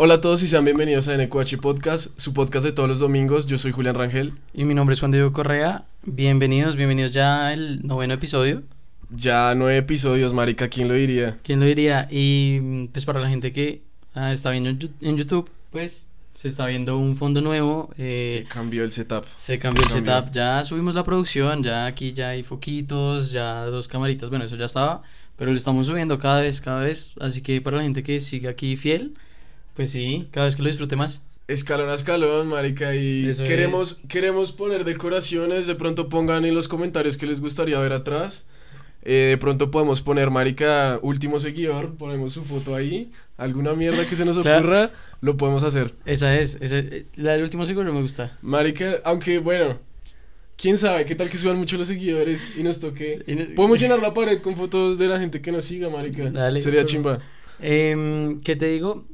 Hola a todos y sean bienvenidos a NQH Podcast, su podcast de todos los domingos. Yo soy Julián Rangel. Y mi nombre es Juan Diego Correa. Bienvenidos, bienvenidos ya al noveno episodio. Ya nueve episodios, marica, ¿quién lo diría? ¿Quién lo diría? Y pues para la gente que ah, está viendo en YouTube, pues se está viendo un fondo nuevo. eh, Se cambió el setup. se cambió el cambió. setup, ya subimos la producción, ya aquí ya hay foquitos, ya dos camaritas, bueno, eso ya estaba, pero lo estamos subiendo cada vez, cada vez, así que para la gente que sigue aquí fiel, pues sí, cada vez que lo disfrute más. Escalón a escalón, marica, y Eso queremos, queremos poner decoraciones. De pronto pongan en los comentarios qué les gustaría ver atrás. Eh, de pronto podemos poner, marica, último seguidor, ponemos su foto ahí. Alguna mierda que se nos Claro. ocurra, lo podemos hacer. Esa es, esa, eh, la del último seguro me gusta. Marica, aunque bueno, quién sabe, qué tal que suban mucho los seguidores y nos toque. Y nos- Podemos llenar la pared con fotos de la gente que nos siga, marica. Dale. Sería chimba. Em, ¿Qué te digo?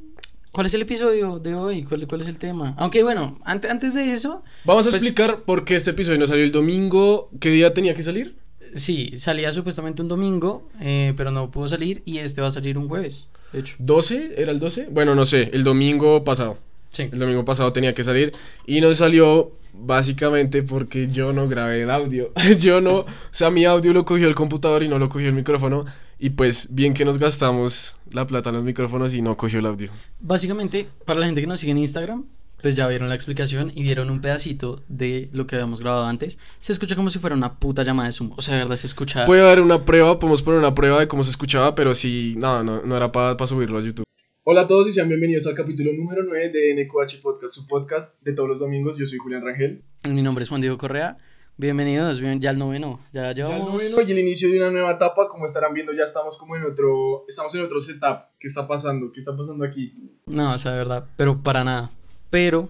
¿Cuál es el episodio de hoy? ¿Cuál, cuál es el tema? Aunque bueno, ante- antes de eso, Vamos a Pues- explicar por qué este episodio no salió el domingo. ¿Qué día tenía que salir? sí, salía supuestamente un domingo, eh, pero no pudo salir y este va a salir un jueves, de hecho. ¿12? ¿Era el 12? Bueno, no sé, el domingo pasado. Sí. El domingo pasado tenía que salir y no salió básicamente porque yo no grabé el audio. yo no, o sea, mi audio lo cogió el computador y no lo cogió el micrófono. Y pues bien que nos gastamos la plata en los micrófonos y no cogió el audio. Básicamente, para la gente que nos sigue en Instagram, pues ya vieron la explicación y vieron un pedacito de lo que habíamos grabado antes. Se escucha como si fuera una puta llamada de Zoom. O sea, de verdad se escucha. Puede haber una prueba, podemos poner una prueba de cómo se escuchaba, pero sí, no, no, no era para subirlo a YouTube. Hola a todos y sean bienvenidos al capítulo número 9 de NQH Podcast, su podcast de todos los domingos. Yo soy Julián Rangel. Mi nombre es Juan Diego Correa. Bienvenidos, bien, ya al noveno. Ya Ya el llevamos. noveno y el inicio de una nueva etapa, como estarán viendo, ya estamos como en otro, estamos en otro setup. ¿Qué está pasando? ¿Qué está pasando aquí? No, o sea, de verdad, pero para nada. Pero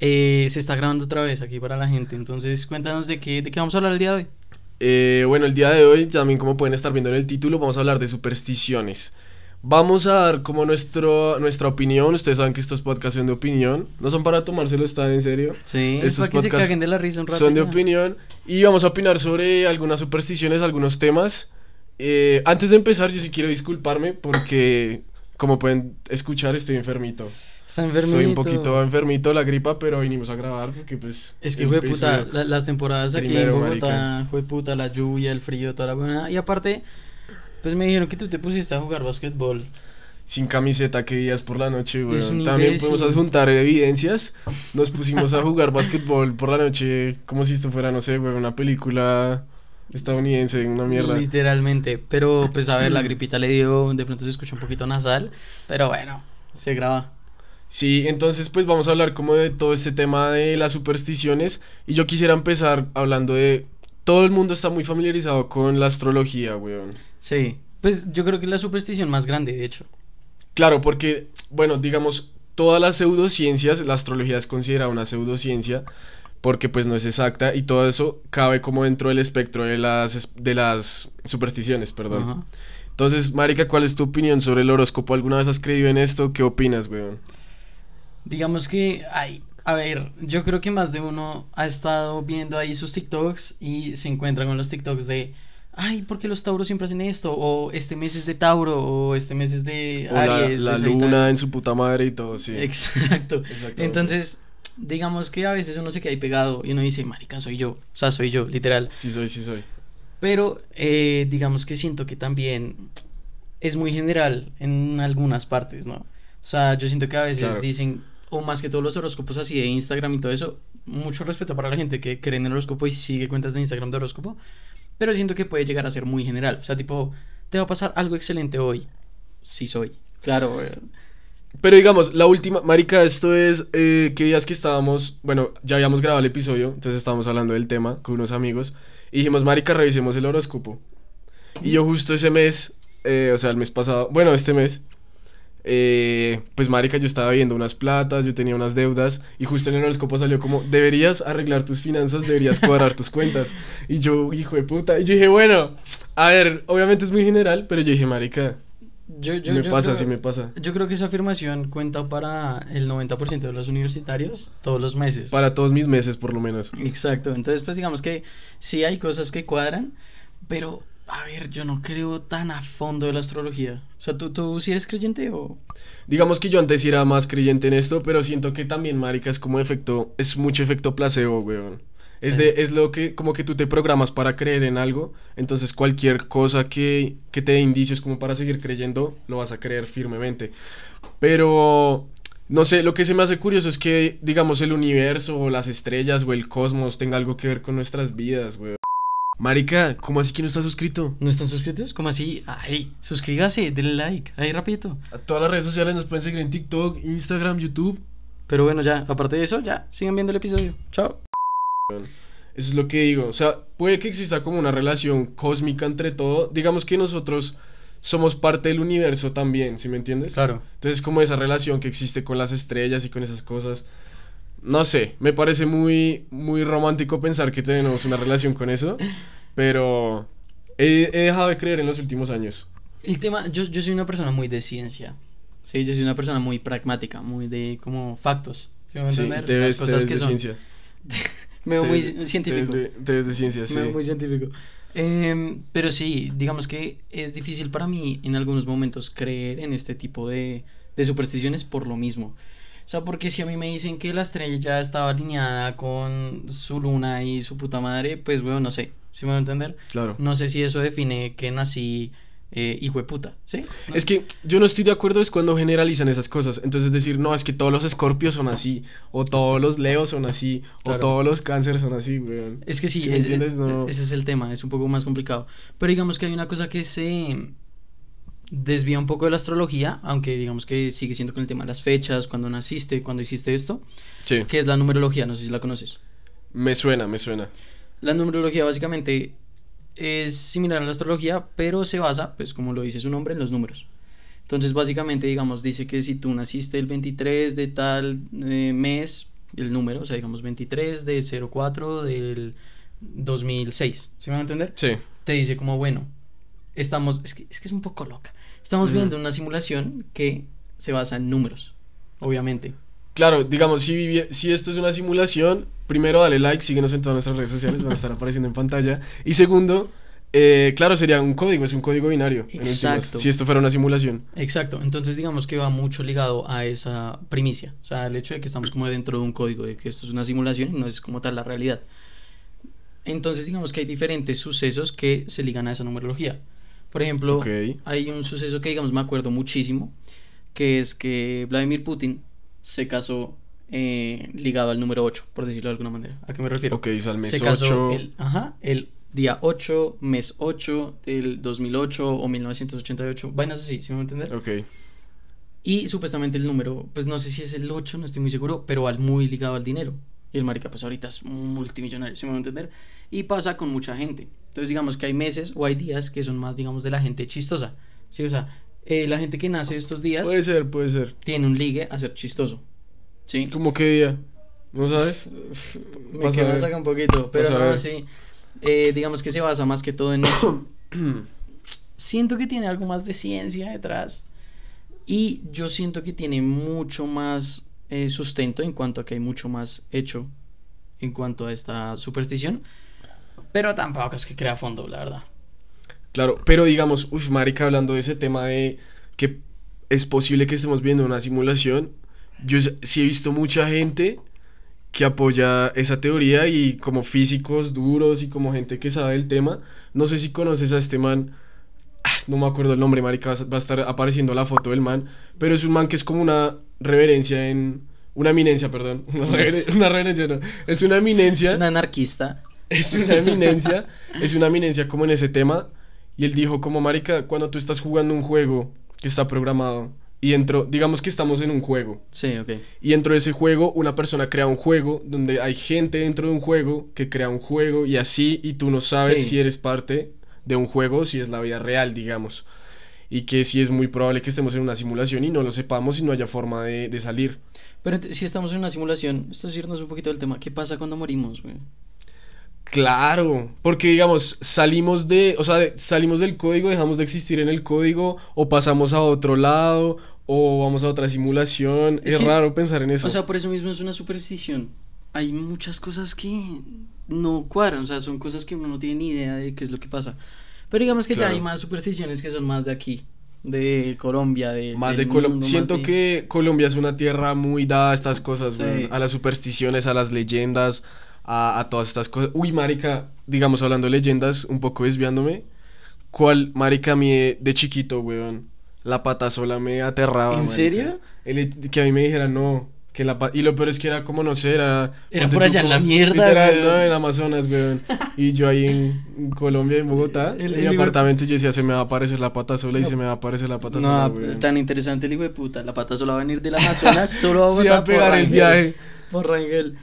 eh, se está grabando otra vez aquí para la gente. Entonces, cuéntanos de qué, de qué vamos a hablar el día de hoy. Eh, bueno, el día de hoy, también como pueden estar viendo en el título, vamos a hablar de supersticiones. Vamos a dar como nuestro, nuestra opinión. Ustedes saben que estos podcasts son de opinión. No son para tomárselos tan en serio. Sí, es Estos para que se caguen de la risa un rato. Son de ya. opinión. Y vamos a opinar sobre algunas supersticiones, algunos temas. Eh, antes de empezar, yo sí quiero disculparme porque, como pueden escuchar, estoy enfermito. Está enfermito. Soy un poquito enfermito la gripa, pero vinimos a grabar porque pues... Es que fue puta, la- las temporadas aquí en Bogotá, fue puta, la lluvia, el frío, toda la buena. Y aparte, pues me dijeron que tú te pusiste a jugar básquetbol. Sin camiseta, que días por la noche, güey. También podemos adjuntar evidencias. Nos pusimos a jugar básquetbol por la noche, como si esto fuera, no sé, güey, una película estadounidense, una mierda. Literalmente. Pero pues a ver, la gripita le dio, de pronto se escucha un poquito nasal. Pero bueno, se graba. Sí, entonces pues vamos a hablar como de todo este tema de las supersticiones y yo quisiera empezar hablando de todo el mundo está muy familiarizado con la astrología, weón. Sí. Pues yo creo que es la superstición más grande, de hecho. Claro, porque bueno, digamos todas las pseudociencias, la astrología es considerada una pseudociencia porque pues no es exacta y todo eso cabe como dentro del espectro de las de las supersticiones, perdón. Entonces, marica, ¿cuál es tu opinión sobre el horóscopo? ¿Alguna vez has creído en esto? ¿Qué opinas, weón? Digamos que, ay, a ver, yo creo que más de uno ha estado viendo ahí sus TikToks y se encuentran con los TikToks de, ay, ¿por qué los Tauros siempre hacen esto? O este mes es de Tauro, o este mes es de O la, Aries. la Sagitario. luna en su puta madre y todo, sí. Exacto. Entonces, digamos que a veces uno se queda ahí pegado y uno dice, marica, soy yo. O sea, soy yo, literal. Sí soy, sí soy. Pero eh, digamos que siento que también es muy general en algunas partes, ¿no? O sea, yo siento que a veces Claro. dicen, o más que todos los horóscopos así de Instagram y todo eso, mucho respeto para la gente que cree en el horóscopo y sigue cuentas de Instagram de horóscopo, pero siento que puede llegar a ser muy general. O sea, tipo, te va a pasar algo excelente hoy. Sí soy. Claro, güey. Pero digamos, la última, marica, esto es eh, que días que estábamos, bueno, ya habíamos grabado el episodio, entonces estábamos hablando del tema con unos amigos y dijimos, marica, revisemos el horóscopo. Y yo justo ese mes, eh, o sea, el mes pasado, bueno, este mes, eh, pues marica, yo estaba viendo unas platas, yo tenía unas deudas y justo en el horóscopo salió como, deberías arreglar tus finanzas, deberías cuadrar tus cuentas. Y yo, hijo de puta, y yo dije, bueno, a ver, obviamente es muy general, pero yo dije, marica, Yo, yo, me yo pasa, creo- sí me pasa. Yo creo que esa afirmación cuenta para el 90% de los universitarios todos los meses. Para todos mis meses, por lo menos. Exacto, entonces pues digamos que sí hay cosas que cuadran, pero A ver, yo no creo tan a fondo de la astrología. O sea, ¿tú, tú sí eres creyente o...? Digamos que yo antes era más creyente en esto, pero siento que también, marica, es como efecto, es mucho efecto placebo, weón. Es, Sí. de, es lo que, como que tú te programas para creer en algo, entonces cualquier cosa que, que te dé indicios como para seguir creyendo, lo vas a creer firmemente. Pero, no sé, lo que se me hace curioso es que, digamos, el universo o las estrellas o el cosmos tenga algo que ver con nuestras vidas, weón. Marica, ¿cómo así que no estás suscrito? ¿No están suscritos? ¿Cómo así? Ay, suscríbase, denle like, ahí rapidito. A todas las redes sociales nos pueden seguir en TikTok, Instagram, YouTube. Pero bueno, ya, aparte de eso, ya, sigan viendo el episodio. Chao. Eso es lo que digo. O sea, puede que exista como una relación cósmica entre todo. Digamos que nosotros somos parte del universo también, ¿sí me entiendes? Claro. Entonces, como esa relación que existe con las estrellas y con esas cosas. No sé, me parece muy, muy romántico pensar que tenemos una relación con eso. Pero he, he dejado de creer en los últimos años. El tema, yo, yo soy una persona muy de ciencia. Sí, yo soy una persona muy pragmática, muy de como factos. ¿Sí me van a Sí, entender? te Las ves, te cosas ves que de son. ciencia. Me veo muy te científico. ves de- te ves de ciencia, sí. Me veo muy científico. Em, pero sí, digamos que es difícil para mí en algunos momentos creer en este tipo de, de supersticiones por lo mismo. O sea, porque si a mí me dicen que la estrella ya estaba alineada con su luna y su puta madre, pues, bueno, no sé. ¿Sí me va a entender? Claro. No sé si eso define que nací eh, hijo de puta, ¿sí? ¿No? Es que yo no estoy de acuerdo es cuando generalizan esas cosas. Entonces decir, no, es que todos los escorpios son así, o todos los leos son así, Claro. o todos los cánceres son así, weón. Es que sí, ¿Sí me es- entiendes? es- No. ese es el tema, es un poco más complicado. Pero digamos que hay una cosa que se desvía un poco de la astrología, aunque digamos que sigue siendo con el tema de las fechas, cuando naciste, cuando hiciste esto, Sí, que es la numerología, no sé si la conoces. me suena, me suena. La numerología básicamente es similar a la astrología, pero se basa, pues como lo dice su nombre, en los números. Entonces básicamente, digamos, dice que si tú naciste el 23 de tal eh, mes, el número, o sea, digamos 23 de 04 del 2006, ¿sí me van a entender? Sí, te dice como, bueno, estamos, es que es, que es un poco loca. Estamos Ujú. viendo una simulación que se basa en números, obviamente. claro, digamos, si, si esto es una simulación, primero dale like, síguenos en todas nuestras redes sociales, van a estar apareciendo en pantalla. Y segundo, eh, claro, sería un código, es un código binario. Exacto. si esto fuera una simulación. Exacto, entonces digamos que va mucho ligado a esa primicia, o sea, el hecho de que estamos como dentro de un código, de que esto es una simulación y no es como tal la realidad. Entonces digamos que hay diferentes sucesos que se ligan a esa numerología. Por ejemplo, hay un suceso que digamos me acuerdo muchísimo, que es que Vladimir Putin se casó eh, ligado al número 8, por decirlo de alguna manera. ¿A qué me refiero? Ok, o sea, el mes se casó 8. el, ajá, el día 8, mes 8 del 2008 o 1988, vainas así, ¿sí me va a entender? Ok, Y supuestamente el número, pues no sé si es el 8, no estoy muy seguro, pero al muy ligado al dinero. Y el marica, pues ahorita es multimillonario, ¿sí me va a entender? Y pasa con mucha gente. Entonces, digamos que hay meses o hay días que son más, digamos, de la gente chistosa. ¿Sí? O sea, eh, la gente que nace estos días puede ser, puede ser. tiene un ligue a ser chistoso. ¿Sí? ¿Cómo qué día? ¿No sabes? Me Vas a quema ver. saca un poquito, pero no, sí. Eh, digamos que se basa más que todo en eso. siento que tiene algo más de ciencia detrás. Y yo siento que tiene mucho más eh, sustento en cuanto a que hay mucho más hecho en cuanto a esta superstición. Pero tampoco es que crea fondo, la verdad. Claro, pero digamos, uff, marica, hablando de ese tema de que es posible que estemos viendo una simulación, yo sí he visto mucha gente que apoya esa teoría y como físicos duros y como gente que sabe el tema. No sé si conoces a este man, no me acuerdo el nombre, marica, va a- estar apareciendo la foto del man, pero es un man que es como una reverencia en... Una eminencia, perdón. Una, reveren- una reverencia, no. Es una eminencia. Es un anarquista. Es una eminencia, es una eminencia como en ese tema. Y él dijo como, marica, cuando tú estás jugando un juego que está programado y dentro, digamos que estamos en un juego. Sí, ok. Y dentro de ese juego una persona crea un juego donde hay gente dentro de un juego que crea un juego y así y tú no sabes Sí. si eres parte de un juego si es la vida real, digamos. Y que sí es muy probable que estemos en una simulación y no lo sepamos y no haya forma de, de salir. Pero si estamos en una simulación, esto es irnos un poquito del tema. ¿Qué pasa cuando morimos, güey? Claro, porque digamos, salimos de, o sea, salimos del código, dejamos de existir en el código, o pasamos a otro lado, o vamos a otra simulación. Es Es, que- raro pensar en eso. O sea, por eso mismo es una superstición. Hay muchas cosas que no cuadran, o sea, son cosas que uno no tiene ni idea de qué es lo que pasa. Pero digamos que ya hay más supersticiones que son más de aquí, de Colombia, de... Más de Colombia. Siento de- que Colombia es una tierra muy dada a estas cosas, Sí. A las supersticiones, a las leyendas, a, a todas estas cosas. Uy, marica, digamos, hablando de leyendas, un poco desviándome. ¿Cuál, marica, a mí de, chiquito, weón? La pata sola me aterraba, ¿En marica. serio? El que a mí me dijeran, no, que la Y lo peor es que era como, no sé, era... Era por allá en la mierda, Literal, weón. no, en Amazonas, weón. Y yo ahí en, en Colombia, en Bogotá, El- en el mi libro- apartamento, yo decía, se me va a aparecer la pata sola y No. se me va a aparecer la pata sola, No, weón. tan interesante el hijo de puta. La pata solo va a venir del Amazonas, solo a Sí, Bogotá a pegar por el Rangel. viaje. Por Rangel.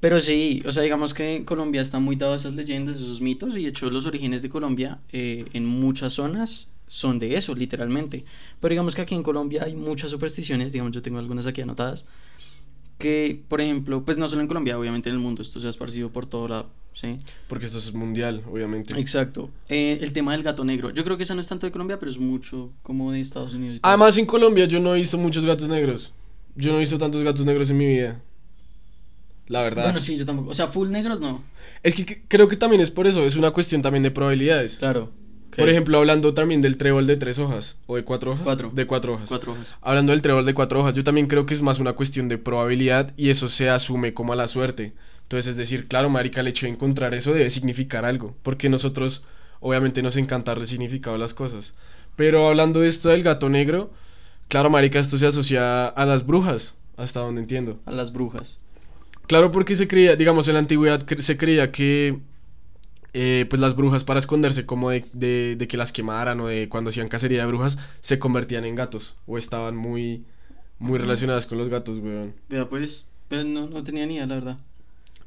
Pero sí, o sea, digamos que Colombia está muy dado a esas leyendas, esos mitos, y de hecho los orígenes de Colombia eh, en muchas zonas son de eso, literalmente. Pero digamos que aquí en Colombia hay muchas supersticiones, digamos, yo tengo algunas aquí anotadas, que, por ejemplo, pues no solo en Colombia, obviamente en el mundo, esto se ha esparcido por todo lado, ¿sí? Porque esto es mundial, obviamente. Exacto. Eh, el tema del gato negro, yo creo que esa no es tanto de Colombia, pero es mucho como de Estados Unidos. y. Además, en Colombia yo no he visto muchos gatos negros. Yo no he visto tantos gatos negros en mi vida. La verdad. Bueno, sí, yo tampoco. O sea, full negros no. Es que- creo que también es por eso. Es una cuestión también de probabilidades. Claro. Por ejemplo, hablando también del trébol de tres hojas. ¿O de cuatro hojas? Cuatro. De cuatro hojas. Cuatro hojas. Hablando del trébol de cuatro hojas, yo también creo que es más una cuestión de probabilidad y eso se asume como a la suerte. Entonces, es decir, claro, marica, el hecho de encontrar eso debe significar algo, porque nosotros obviamente nos encanta el significado de las cosas. Pero hablando de esto del gato negro, claro, marica, esto se asocia a las brujas, hasta donde entiendo. A las brujas. Claro, porque se creía, digamos, en la antigüedad se creía que eh, pues las brujas para esconderse como de, de- de que las quemaran o de cuando hacían cacería de brujas se convertían en gatos o estaban muy muy relacionadas con los gatos, weón. Vea, pues. pero no, no tenía ni idea, la verdad.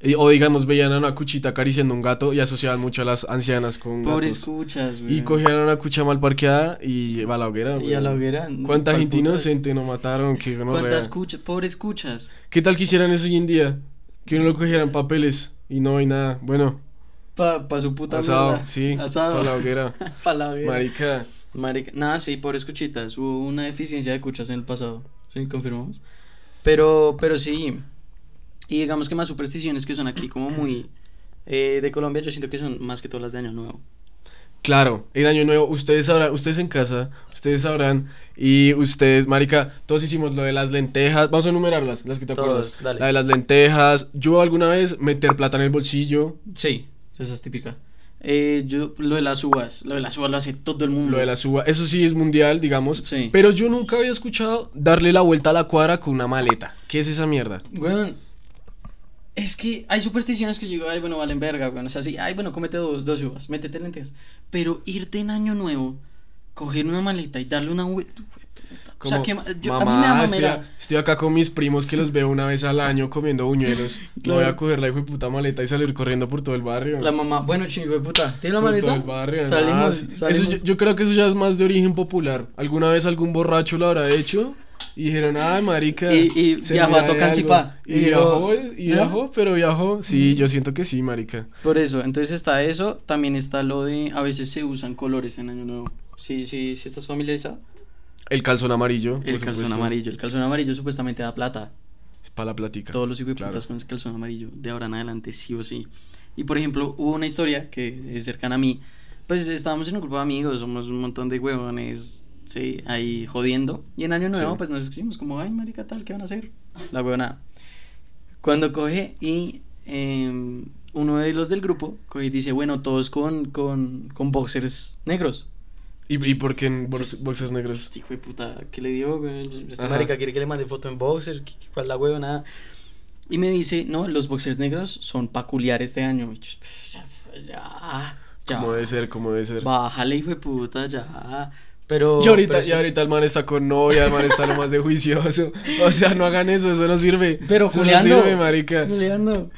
Y- o digamos veían a una cuchita acariciando un gato y asociaban mucho a las ancianas con Pobres gatos. cuchas, güey. Y cogían a una cucha mal parqueada y va a la hoguera. Y a la weón. hoguera. ¿Cuánta ¿cuál gente putas? inocente no mataron? Qué gonorrea. ¿Cuántas cuchas? Pobres cuchas. ¿Qué tal que hicieran eso hoy en día? Que uno lo cogieran papeles y no hay nada. Bueno, Pa, pa su puta asado, mierda. sí. Asado. Para la hoguera. pa la hoguera. Marica. Marica. Nada, sí, pobres cuchitas. Hubo una deficiencia de cuchas en el pasado. Sí, confirmamos. Pero, pero sí. Y digamos que más supersticiones que son aquí como muy eh, de Colombia, yo siento que son más que todas las de Año Nuevo. Claro, el año nuevo, ustedes sabrán, ustedes en casa, ustedes sabrán, y ustedes, marica, todos hicimos lo de las lentejas, vamos a enumerarlas, las que te Todos, acuerdas. dale. La de las lentejas, yo alguna vez meter plata en el bolsillo, Sí, esa es típica. Eh, yo, lo de las uvas, lo de las uvas lo hace todo el mundo. lo de la suba, eso sí es mundial, digamos, Sí. pero yo nunca había escuchado darle la vuelta a la cuadra con una maleta. ¿Qué es esa mierda? Weón, es que hay supersticiones que yo digo, ay, bueno, valen verga, weón. O sea, sí, ay, bueno, cómete dos, dos uvas, métete lentejas. Pero irte en año nuevo, coger una maleta y darle una vuelta. O sea, Como, que ma- yo- a mí mamá, me estoy, estoy acá con mis primos que los veo una vez al año comiendo buñuelos. Claro. voy a coger la hijo de puta maleta y salir corriendo por todo el barrio. La mamá, bueno, chingo de puta, ¿tiene la Por maleta? todo el barrio, Salimos, nada, salimos. Eso yo, yo creo que eso ya es más de origen popular. ¿Alguna vez algún borracho lo habrá hecho? Y dijeron, ay, marica. Y- y viajó a Tocancipá. algo". Y Y viajó, y viajó, pero viajó. Sí, yo siento que sí, marica. Por eso, entonces está eso, también está lo de, a veces se usan colores en año nuevo. Sí, sí, sí estás familiarizado. El calzón amarillo. El calzón supuesto. amarillo, el calzón amarillo supuestamente da plata. Es para la plática. Todos los hijueputas Claro. con el calzón amarillo, de ahora en adelante, sí o sí. Y por ejemplo, hubo una historia que es cercana a mí. Pues estábamos en un grupo de amigos, somos un montón de huevones, sí, ahí jodiendo. Y en Año Nuevo, Sí. pues nos escribimos como, ay, marica, tal, ¿qué van a hacer? La huevonada. Cuando coge y em, uno de los del grupo coge y dice, bueno, todos con, con, con boxers negros. ¿Y, y por qué en box- boxers negros? Este hijo de puta, ¿qué le dio, güey? Esta Ajá. marica quiere que le mande foto en boxers, ¿qué- qué- ¿cuál la huevonada? Y me dice, no, los boxers negros son peculiares este año. Y yo, ya, ya, ya. Como debe ser, como debe ser. Bájale, hijo de puta, ya. Pero. Y ahorita, pero y ahorita el man está con novia, el man está lo más de juicioso. O sea, no hagan eso, eso no sirve. Pero eso Julián, no sirve, marica. Juliando.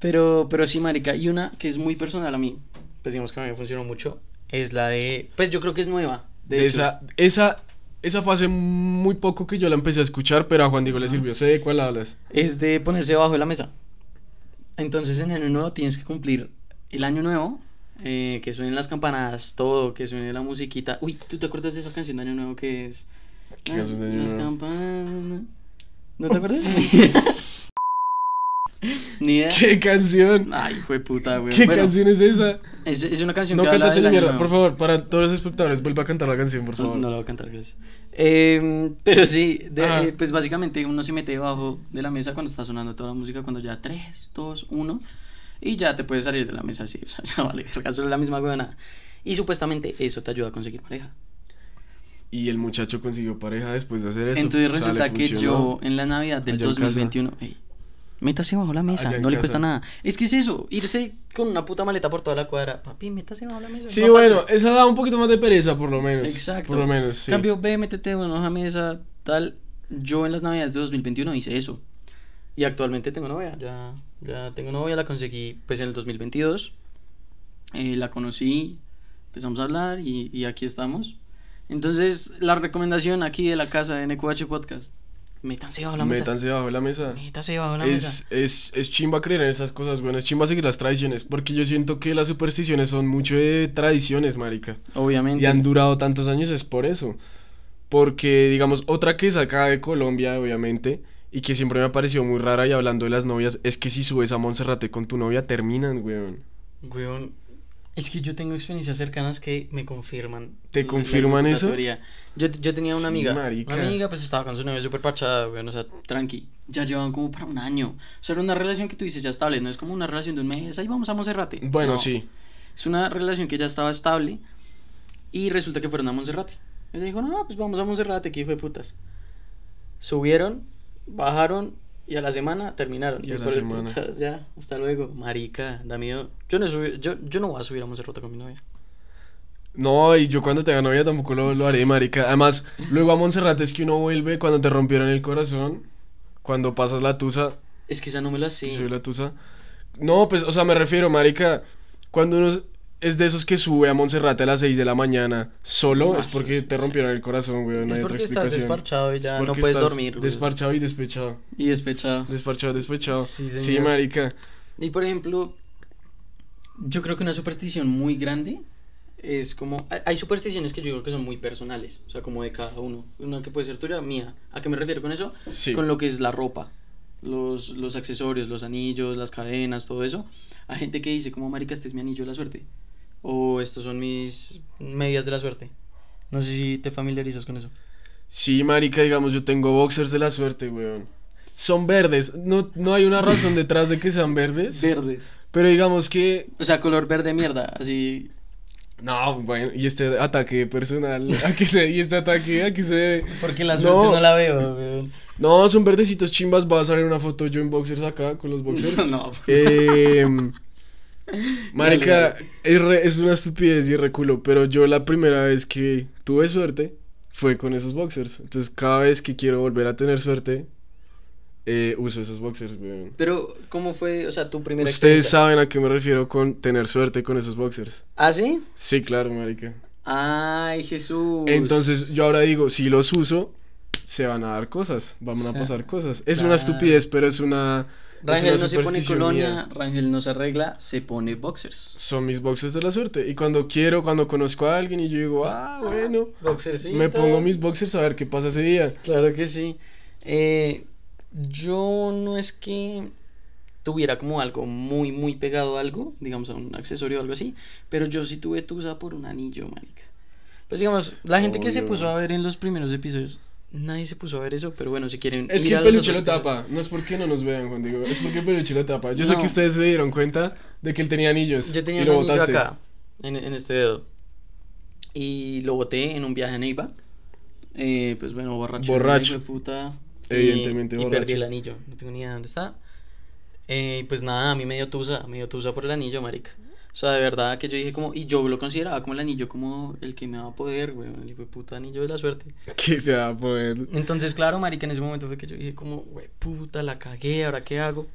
Pero, pero sí, marica. Y una que es muy personal a mí, pues digamos que a mí me funcionó mucho, es la de. Pues yo creo que es nueva. De, De hecho. esa, esa, esa fue hace muy poco que yo la empecé a escuchar, pero a Juan Diego le sirvió. Sé de cuál hablas. Es de ponerse debajo de la mesa. Entonces en año nuevo tienes que cumplir el año nuevo. eh, que suenen las campanadas, todo, que suene la musiquita. Uy, ¿tú te acuerdas de esa canción de año nuevo que es? ¿Qué Las, canción de Año las Nuevo? campanas. ¿No te acuerdas? Ni idea. ¿Qué canción? Ay, hijo de puta, güey. ¿Qué Bueno, canción es esa? Es, es una canción No que habla año mierda, por favor, para todos los espectadores, vuelva a cantar la canción, por favor. No la voy a cantar, gracias. Eh, pero sí, de- Ajá. eh, pues básicamente uno se mete debajo de la mesa cuando está sonando toda la música, cuando ya 3, 2, 1, y ya te puedes salir de la mesa así, o sea, ya vale, el caso es la misma huevona. Y supuestamente eso te ayuda a conseguir pareja. Y el muchacho consiguió pareja después de hacer eso. Entonces O sea, resulta que yo en la Navidad del Allá en casa. 2021, ey, métase bajo la mesa, Allá en no le casa. cuesta nada. Es que es eso, irse con una puta maleta por toda la cuadra, papi, métase bajo la mesa. Sí, fácil. bueno, esa da un poquito más de pereza, por lo menos. Exacto. Por lo menos, sí. Cambio, ve, métete bueno, a mesa, tal. Yo en las navidades de 2021 hice eso. Y actualmente tengo novia, ya, ya tengo novia, la conseguí pues en el 2022. Eh, la conocí, empezamos a hablar y, y aquí estamos. Entonces, la recomendación aquí de la casa de NQH Podcast, métanse bajo la mesa. Métanse bajo la mesa. Métanse bajo la mesa. Es, es, es chimba creer en esas cosas, bueno, es chimba seguir las tradiciones, porque yo siento que las supersticiones son mucho de tradiciones, marica. Obviamente. Y han durado tantos años es por eso. Porque, digamos, otra que es acá de Colombia, obviamente, y que siempre me ha parecido muy rara y hablando de las novias, es que si subes a Monserrate con tu novia, terminan, weón. Weón, es que yo tengo experiencias cercanas que me confirman. ¿Te confirman eso? teoría. Yo, yo tenía una Sí, amiga. marica. Una amiga, pues estaba con su novia súper parchada, weón, o sea, tranqui. Ya llevaban como para un año. O sea, era una relación que tú dices ya estable, no es como una relación de un mes, ahí vamos a Monserrate. Bueno, No, sí. Es una relación que ya estaba estable y resulta que fueron a Monserrate. Ella dijo, no, pues vamos a Monserrate, que hijo de putas. Subieron, bajaron y a la semana terminaron. Y a la semana. putas, ya, hasta luego. Marica, da miedo. Yo no, subí- yo, yo no voy a subir a Monserrate con mi novia. No, y yo cuando tenga novia tampoco lo, lo haré, marica. Además, luego a Monserrate es que uno vuelve cuando te rompieron el corazón, cuando pasas la tusa, Es que esa no me la sé. la tusa. No, pues, o sea, me refiero, marica, cuando uno es de esos que sube a Monserrate a las 6 de la mañana solo, No, es porque sí, te sí. rompieron el corazón, güey. No Es hay otra porque estás desparchado y Es ya no porque puedes dormir. güey. Desparchado y despechado. Y despechado. Despachado, despechado. Sí, Sí, señor. marica. Y por ejemplo, yo creo que una superstición muy grande es como. hay- Hay supersticiones que yo creo que son muy personales, o sea, como de cada uno. Una que puede ser tuya, mía. ¿A qué me refiero con eso? Sí. Con lo que es la ropa, los, los accesorios, los anillos, las cadenas, todo eso. Hay gente que dice, como, Marica, este es mi anillo de la suerte. O estos son mis medias de la suerte. No sé si te familiarizas con eso. Sí, marica, digamos, yo tengo boxers de la suerte, weón. Son verdes. No, no hay una razón detrás de que sean verdes. Verdes. Pero digamos que. O sea, color verde mierda, así. No, bueno, y este ataque personal. ¿A qué se ¿Y este ataque? ¿A qué se debe? Porque la No. suerte no, la veo, weón. No, son verdecitos chimbas. Va a salir una foto yo en boxers acá con los boxers. No. Eh, marica, Es, re- es una estupidez y reculo, pero yo la primera vez que tuve suerte fue con esos boxers. Entonces, cada vez que quiero volver a tener suerte, eh, uso esos boxers. Pero, ¿cómo fue, o sea, tu primera Ustedes saben a qué me refiero con tener suerte con esos boxers. ¿Ah, sí? Sí, claro, marica. Ay, Jesús. Entonces, yo ahora digo, si los uso, se van a dar cosas, van a pasar cosas. Es una estupidez, pero es una... Rangel no se pone colonia. Rangel no se arregla, se pone boxers. Son mis boxers de la suerte. Y cuando quiero, cuando conozco a alguien y yo digo, ah, bueno, Boxers, me pongo mis boxers a ver qué pasa ese día. Claro que sí. Eh, yo no es que tuviera como algo muy, muy pegado a algo, digamos a un accesorio o algo así, pero yo sí tuve tusa por un anillo, marica. Pues digamos, la gente que se puso a ver en los primeros episodios, nadie se puso a ver eso, pero bueno, si quieren... Es que peluche lo tapa. No es porque no nos vean, Juan Diego. Es porque el peluche lo tapa. Yo sé que ustedes se dieron cuenta de que él tenía anillos. Yo tenía y un lo anillo botaste. acá, en, en este dedo. Y lo boté en un viaje a Neiva. Eh, pues bueno, borracho. Borracho. puta. Y- Evidentemente y, borracho. perdí el anillo. No tengo ni idea de dónde está. Eh, pues nada, a mí me dio tusa. Me dio tusa por el anillo, marica. O sea, de verdad que yo dije como... Y yo lo consideraba como el anillo como el que me va a poder, güey. El hijo de puta anillo de la suerte. Que se va a poder. Entonces, claro, marica, en ese momento fue que yo dije como... Güey, puta, la cagué, ¿ahora qué hago?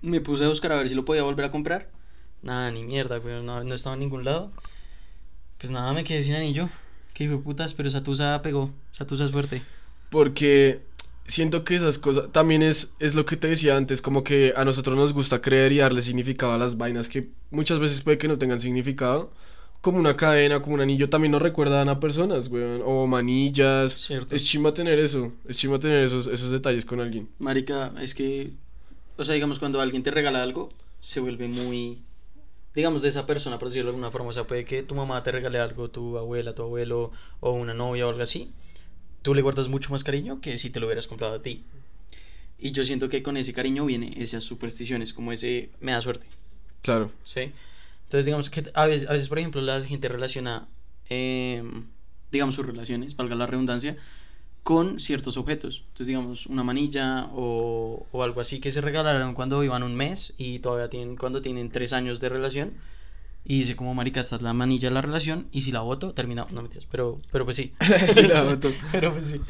Me puse a buscar a ver si lo podía volver a comprar. Nada, ni mierda, güey. No, no estaba en ningún lado. Pues nada, me quedé sin anillo. Que hijo de putas, pero esa tusa pegó. Esa tusa es fuerte. Porque siento que esas cosas también es, es lo que te decía antes, como que a nosotros nos gusta creer y darle significado a las vainas que muchas veces puede que no tengan significado. Como una cadena, como un anillo, también nos recuerdan a personas, weón. O manillas. Cierto. Es chimba tener eso. Es chimba tener esos, esos detalles con alguien. Marica, es que o sea, digamos, cuando alguien te regala algo, se vuelve muy, digamos, de esa persona, por decirlo de alguna forma. O sea, puede que tu mamá te regale algo, tu abuela, tu abuelo, o una novia o algo así. Tú le guardas mucho más cariño que si te lo hubieras comprado a ti. Y yo siento que con ese cariño viene esas supersticiones, como ese me da suerte. Claro. ¿Sí? Entonces, digamos que a veces, a veces por ejemplo, la gente relaciona, em, digamos, sus relaciones, valga la redundancia, con ciertos objetos. Entonces, digamos, una manilla o, o algo así que se regalaron cuando iban un mes y todavía tienen, cuando tienen tres años de relación. Y dice como, marica, esta es la manilla de la relación y si la voto, termina... No, mentiras, pero, pero pues sí. Sí, la voto. pero pues sí.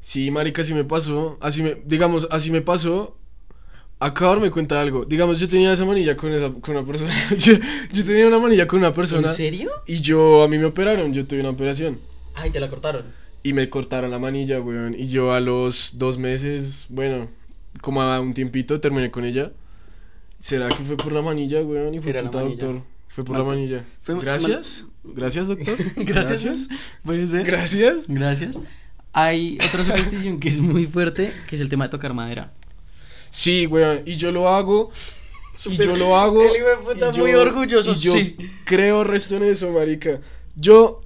Sí, marica, así me pasó. Así me, digamos, así me pasó. Acabo de darme cuenta de algo. Digamos, yo tenía esa manilla con esa, con una persona. yo, yo tenía una manilla con una persona. ¿En serio? Y yo, a mí me operaron, yo tuve una operación. Ay, te la cortaron. Y me cortaron la manilla, weón. Y yo a los dos meses, bueno, como a un tiempito, terminé con ella. ¿Será que fue por la manilla, weón? Y fue puta, manilla. doctor. Fue por la manilla. fue Gracias. Gracias, doctor. Gracias. Puede ser. Gracias. Gracias. Hay otra superstición que es muy fuerte, que es el tema de tocar madera. Sí, weón. Y yo lo hago. Y yo lo hago. El hijo de puta y yo- muy orgulloso, Y yo sí. creo resto en eso, marica. Yo,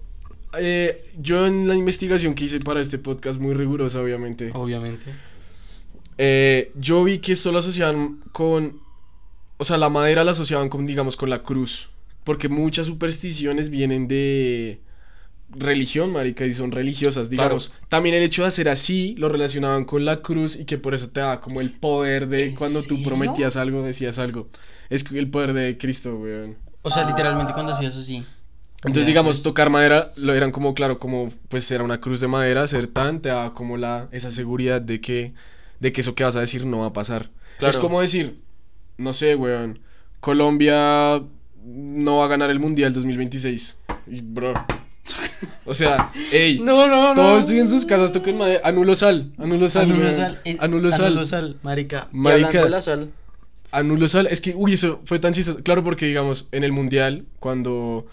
eh, yo en la investigación que hice para este podcast, muy rigurosa, obviamente. Obviamente. eh, yo vi que esto lo asociaban con. O sea, la madera la asociaban con, digamos, con la cruz. Porque muchas supersticiones vienen de religión, marica, y son religiosas, digamos. Claro. También el hecho de hacer así lo relacionaban con la cruz y que por eso te da como el poder de ¿En cuando tú prometías algo, decías algo. Es el poder de Cristo, weón. O sea, literalmente cuando hacías así. Entonces, digamos, pues. tocar madera, lo eran como, claro, como, pues era una cruz de madera, ser tan, te da como la, esa seguridad de que, de que eso que vas a decir no va a pasar. Claro. Es como decir, no sé, weón, Colombia no va a ganar el Mundial 2026. Y, bro, o sea, ey, No, no, todos en sus casas toquen madera, anulo sal, anulo sal, Anulo sal. eh, anulo sal. Anulo sal, marica. Marica. hablando de la sal. Anulo sal, es que, uy, eso fue tan chistoso. Claro, porque, digamos, en el Mundial, cuando...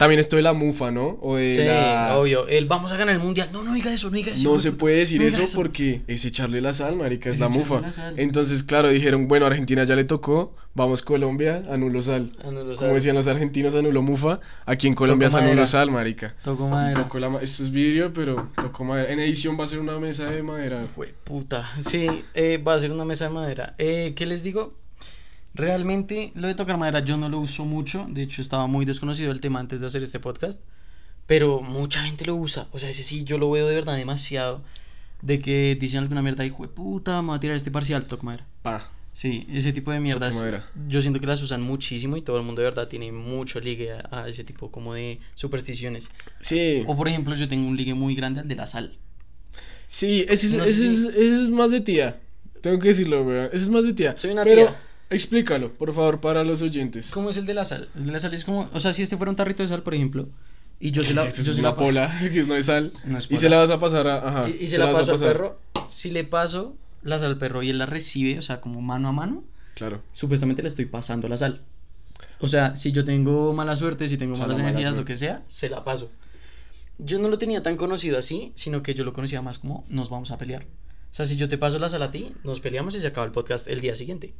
También esto de la mufa, ¿no? O de Sí, la... obvio. El vamos a ganar el mundial. No, no diga eso, no diga eso. No se de puede decir no eso eso. porque es echarle la sal, marica, es, Es la mufa. la. Entonces, claro, dijeron, bueno, Argentina ya le tocó, vamos Colombia, anulo sal. Anulo Como sal. decían los argentinos, anulo mufa, aquí en Colombia es anulo madera. sal, marica. Tocó madera. Tocó la Esto es vidrio, pero tocó madera. En edición va a ser una mesa de madera. Jue puta. Sí, eh, va a ser una mesa de madera. Eh, ¿Qué les digo? Realmente lo de tocar madera yo no lo uso mucho. De hecho, estaba muy desconocido el tema antes de hacer este podcast. Pero mucha gente lo usa. O sea, ese sí, yo lo veo de verdad demasiado. De que dicen alguna mierda y puta, me voy a tirar este parcial, toco madera. Pa. Sí, ese tipo de mierdas. Yo siento que las usan muchísimo y todo el mundo de verdad tiene mucho ligue a, a ese tipo como de supersticiones. Sí, O por ejemplo, yo tengo un ligue muy grande al de la sal. sí, ese es, No ese si- es, ese es más de tía. Tengo que decirlo, weón. Ese es más de tía. Soy una Pero tía. Explícalo, por favor, para los oyentes. ¿Cómo es el de la sal? El de la sal es como, o sea, si este fuera un tarrito de sal, por ejemplo, y yo se la, Esto yo es se una la paso- pola, que no es sal. No es Y se la vas a pasar a. Ajá, y, y se, la paso al perro, si le paso la sal al perro y él la recibe, o sea, como mano a mano, Claro. supuestamente le estoy pasando la sal. O sea, si yo tengo mala suerte, si tengo O sea, malas la mala energías, lo que sea, se la paso. Yo no lo tenía tan conocido así, sino que yo lo conocía más como nos vamos a pelear. O sea, si yo te paso la sal a ti, nos peleamos y se acaba el podcast el día siguiente.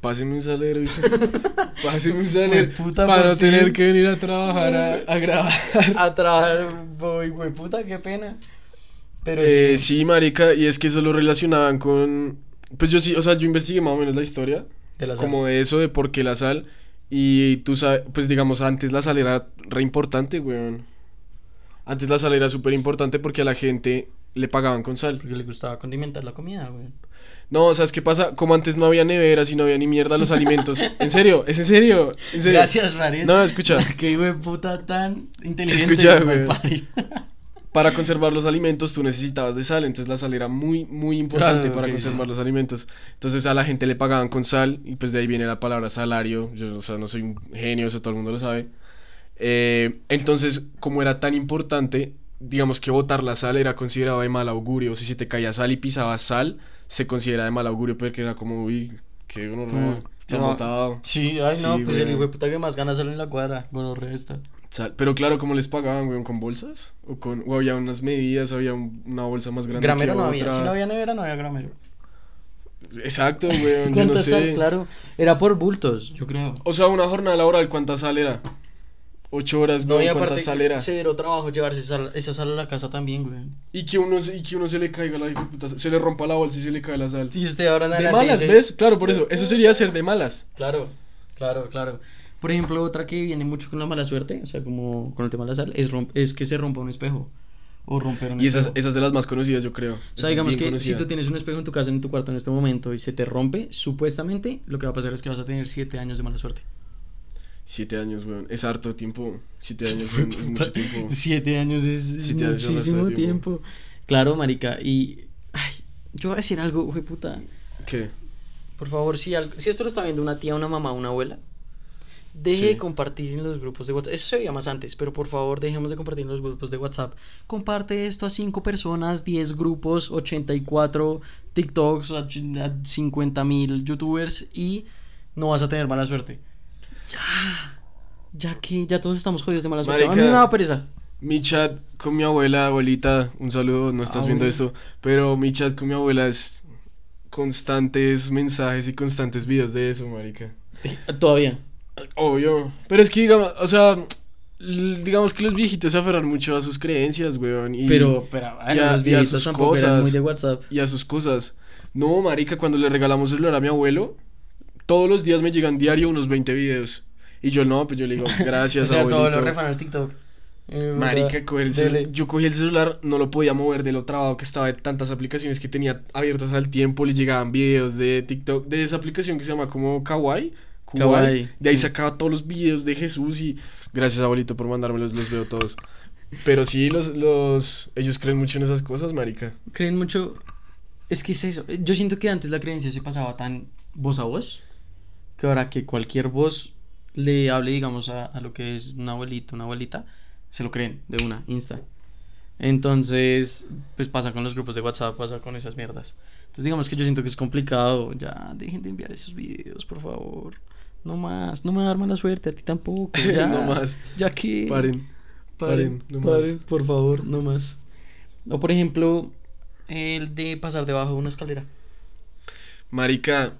Páseme un salero, hijo. Páseme un salero. Para no tener fin. que venir a trabajar a, a grabar. A trabajar, voy, güey, puta, qué pena. Pero Eh, sí, sí, marica, y es que eso lo relacionaban con. Pues yo sí, o sea, yo investigué más o menos la historia. de la sal. Como de eso, de por qué la sal. Y tú sabes, pues digamos, antes la sal era re importante, weón. Antes la sal era súper importante porque a la gente le pagaban con sal. Porque le gustaba condimentar la comida, güey. No, ¿sabes qué pasa? Como antes no había neveras y no había ni mierda los alimentos. En serio, es en serio. En serio. Gracias, Mariel. No, escucha. Qué güey puta tan inteligente. Escucha, güey. Para conservar los alimentos tú necesitabas de sal, entonces la sal era muy, muy importante Claro, para conservar los alimentos. Entonces a la gente le pagaban con sal y pues de ahí viene la palabra salario. Yo, o sea, no soy un genio, eso todo el mundo lo sabe. Eh, entonces, como era tan importante, digamos que botar la sal era considerado de mal augurio. O sea, si te caía sal y pisabas sal, se considera de mal augurio porque era como, uy, qué Como, horror, está no. botado. Sí, ay no, Sí, pues el hijo de puta que más ganas sale en la cuadra. Bueno, resta. Sal- Pero claro, ¿cómo les pagaban, weón? ¿Con bolsas? ¿O, con, o había unas medidas, había un- una bolsa más grande Gramero que no había. Si no había nevera, no había gramero. Exacto, weón, yo no ¿Cuántas sal? sé. Claro. Era por bultos, yo creo. O sea, una jornada laboral, ¿cuánta sal era? Ocho horas, No, güey, y ¿cuánta aparte, sal era? cero trabajo llevarse esa, esa sal a la casa también, güey. Y que uno, se- y que uno se le caiga la puta, se le rompa la bolsa y se le cae la sal. Y usted ahora De malas, dice- ¿ves? Claro, por eso. Eso sería ser de malas. Claro, claro, claro. Por ejemplo, otra que viene mucho con la mala suerte, o sea, como con el tema de la sal, es, romp- es que se rompa un espejo. O romper un Y esas, esas de las más conocidas, yo creo. O sea, digamos que si tú tienes tienes un espejo en tu casa, en tu cuarto en este momento, y se te rompe, supuestamente lo que va a pasar es que vas a tener siete años de mala suerte. Siete años, weón. Es harto tiempo. Siete años weón, es mucho tiempo. Siete años es, Siete muchísimo tiempo. tiempo. Claro, marica, y... Ay, yo voy a decir algo, güey, puta. ¿Qué? Por favor, si, al- si esto lo está viendo una tía, una mamá, una abuela, deje Sí. de compartir en los grupos de WhatsApp. Eso se veía más antes, pero por favor, dejemos de compartir en los grupos de WhatsApp. Comparte esto a 5 personas, 10 grupos, 84 TikToks, a 50 mil YouTubers y no vas a tener mala suerte. Ya. Ya que ya todos estamos jodidos de mala suerte. A mí me da pereza. Mi chat con mi abuela, abuelita, un saludo, no estás viendo Abuela. esto, pero mi chat con mi abuela es constantes mensajes y constantes videos de eso, marica. Todavía. Obvio. Pero es que, digamos, o sea, l- digamos que los viejitos se aferran mucho a sus creencias, weón. Y, Pero, pero, bueno, y a- los y a viejitos sus tampoco eran muy cosas. de WhatsApp. y a sus cosas. No, marica, cuando le regalamos celular a mi abuelo, todos los días me llegan diario unos 20 videos. Y yo no, pues yo le digo, O gracias, sea, todo abuelito. lo refan al TikTok. Eh, Marica, el yo cogí el celular, no lo podía mover de lo trabado que estaba de tantas aplicaciones que tenía abiertas al tiempo, le llegaban videos de TikTok, de esa aplicación que se llama como Kawaii. Kawaii, De ahí sí. sacaba todos los videos de Jesús y gracias abuelito por mandármelos, los veo todos. Pero sí, los, los, ellos creen mucho en esas cosas, marica. creen mucho. Es que es eso. Yo siento que antes la creencia se pasaba tan voz a voz que ahora que cualquier voz le hable, digamos, a, a lo que es un abuelito, una abuelita, se lo creen de una, insta. Entonces, pues pasa con los grupos de WhatsApp, pasa con esas mierdas. Entonces, digamos que yo siento que es complicado. Ya, dejen de enviar esos videos, por favor. No más, no me dar mala suerte, a ti tampoco. Ya, No más. Ya que. Paren. Paren, Paren, no paren, más. por favor, no más. O por ejemplo, el de pasar debajo de una escalera. Marica,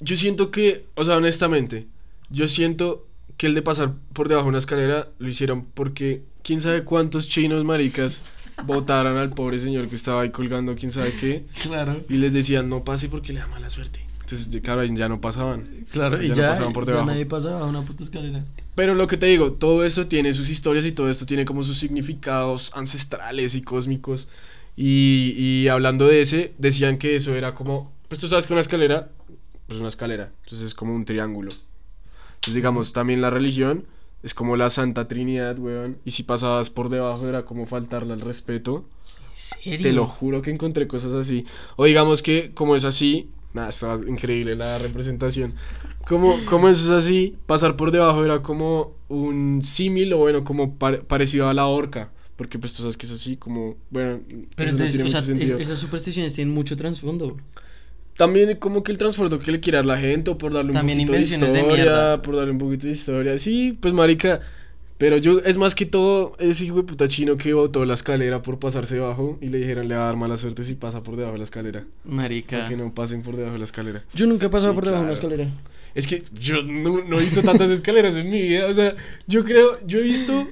yo siento que, o sea, honestamente, yo siento que el de pasar por debajo de una escalera lo hicieron porque quién sabe cuántos chinos maricas votaran al pobre señor que estaba ahí colgando quién sabe qué Claro. y les decían no pase porque le da mala suerte. Entonces, ya- claro, ya no pasaban. Claro, y Ya ya, no pasaban por ya debajo. nadie pasa bajo una puta escalera. Pero lo que te digo, todo esto tiene sus historias y todo esto tiene como sus significados ancestrales y cósmicos. Y, y hablando de ese, decían que eso era como, pues tú sabes que una escalera, pues una escalera, entonces es como un triángulo. Entonces digamos, también la religión es como la Santa Trinidad, weón. Y si pasabas por debajo era como faltarle al respeto. ¿En serio? Te lo juro que encontré cosas así. O digamos que como es así, nada, estaba increíble la representación. Como, como es así, pasar por debajo era como un símil o bueno, como pare- parecido a la horca. Porque pues tú sabes que es así, como, bueno, Pero no entonces, tiene o sea, es- esas supersticiones tienen mucho trasfondo. También como que el trasfondo que le quiere dar la gente o por darle un También poquito de de historia, mierda. por darle un poquito de historia. Sí, pues marica, pero yo es más que todo ese hijo de puta chino que botó la escalera por pasarse debajo y le dijeron le va a dar mala suerte si pasa por debajo de la escalera. Marica. Que no pasen por debajo de la escalera. Yo nunca he pasado Sí, por debajo de una claro. escalera. Es que yo no, no he visto tantas escaleras en mi vida. O sea, yo creo, yo he visto,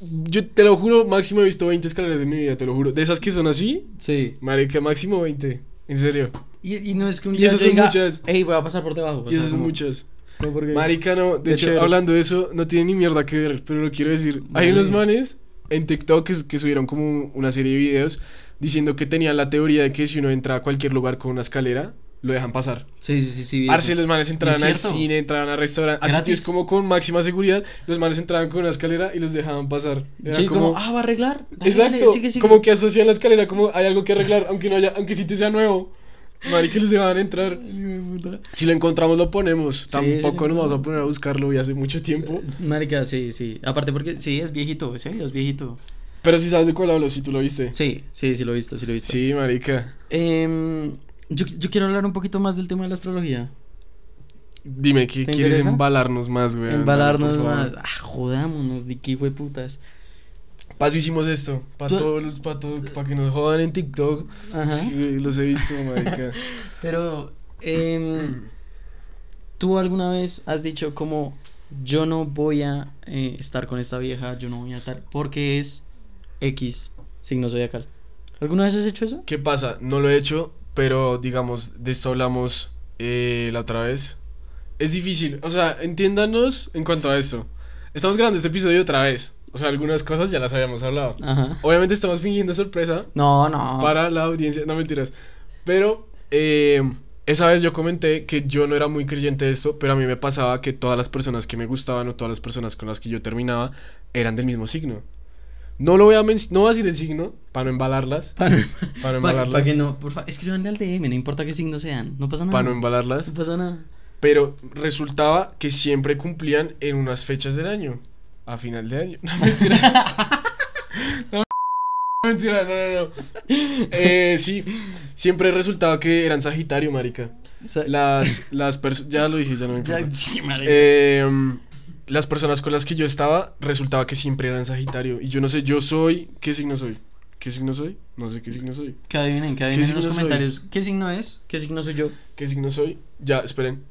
yo te lo juro, máximo he visto 20 escaleras en mi vida, te lo juro. De esas que son así, Sí. marica, máximo 20. En serio. Y, y no es que un Y día esas yo son muchas. Ey, voy a pasar por debajo. o y sea, esas son como- muchas. porque- Marica, no. De Qué hecho, chévere. hablando de eso, no tiene ni mierda que ver, pero lo quiero decir. Hay unos manes en TikTok que, que subieron como una serie de videos diciendo que tenían la teoría de que si uno entra a cualquier lugar con una escalera, lo dejan pasar. Sí, sí, sí. sí vi Parce, eso. los manes entraban ¿Y al es cierto? cine, entraban a restaurantes, a Gratis. sitios como con máxima seguridad, los manes entraban con una escalera y los dejaban pasar. Era Sí, como, ah, va a arreglar. Dale, Exacto, dale, sigue, sigue. como que asocian la escalera como hay algo que arreglar, aunque no haya, aunque el sitio sea nuevo. Marica, los dejaban entrar. Si lo encontramos lo ponemos. Sí, Tampoco sí, nos no. vamos a poner a buscarlo y hace mucho tiempo. Marica, sí, sí. Aparte porque sí, es viejito, sí, es viejito. Pero si sabes de cuál hablo, si tú lo viste. Sí, sí, sí lo he visto, sí lo he visto. Sí, marica. Em, yo, yo quiero hablar un poquito más del tema de la astrología. Dime, ¿qué ¿Te quieres interesa? embalarnos más, güey? Embalarnos más. Ah, jodámonos, de qué putas. Paso hicimos esto, para todos los, para para que nos jodan en TikTok. Ajá. Los he visto, marica. Pero, em, ¿tú alguna vez has dicho como yo no voy a eh, estar con esta vieja, yo no voy a estar porque es X signo zodiacal? ¿Alguna vez has hecho eso? ¿Qué pasa? No lo he hecho, pero digamos, de esto hablamos eh, la otra vez. Es difícil, o sea, entiéndanos en cuanto a esto. Estamos grabando este episodio otra vez. O sea, algunas cosas ya las habíamos hablado. Ajá. Obviamente estamos fingiendo sorpresa No, no. para la audiencia, no mentiras. Pero eh, esa vez yo comenté que yo no era muy creyente de esto, pero a mí me pasaba que todas las personas que me gustaban o todas las personas con las que yo terminaba eran del mismo signo. No lo voy a, no voy a decir el signo para no embalarlas. Para, Para no embalarlas. pa' que no, por favor, escríbanle al DM, no importa qué signo sean, no pasa nada. Para no embalarlas. No pasa nada. Pero resultaba que siempre cumplían en unas fechas del año. A final de año. No, mentira. No, mentira, no, no, no. Eh, sí, siempre resultaba que eran Sagitario, marica. Las, las personas... Ya lo dije, ya no me Ya, importa. sí, marica. Eh, las personas con las que yo estaba resultaba que siempre eran Sagitario. Y yo no sé, yo soy... ¿Qué signo soy? ¿Qué signo soy? No sé qué signo soy. Que adivinen, que adivinen en los soy? comentarios. ¿Qué signo es? ¿Qué signo soy yo? ¿Qué signo soy? Ya, esperen.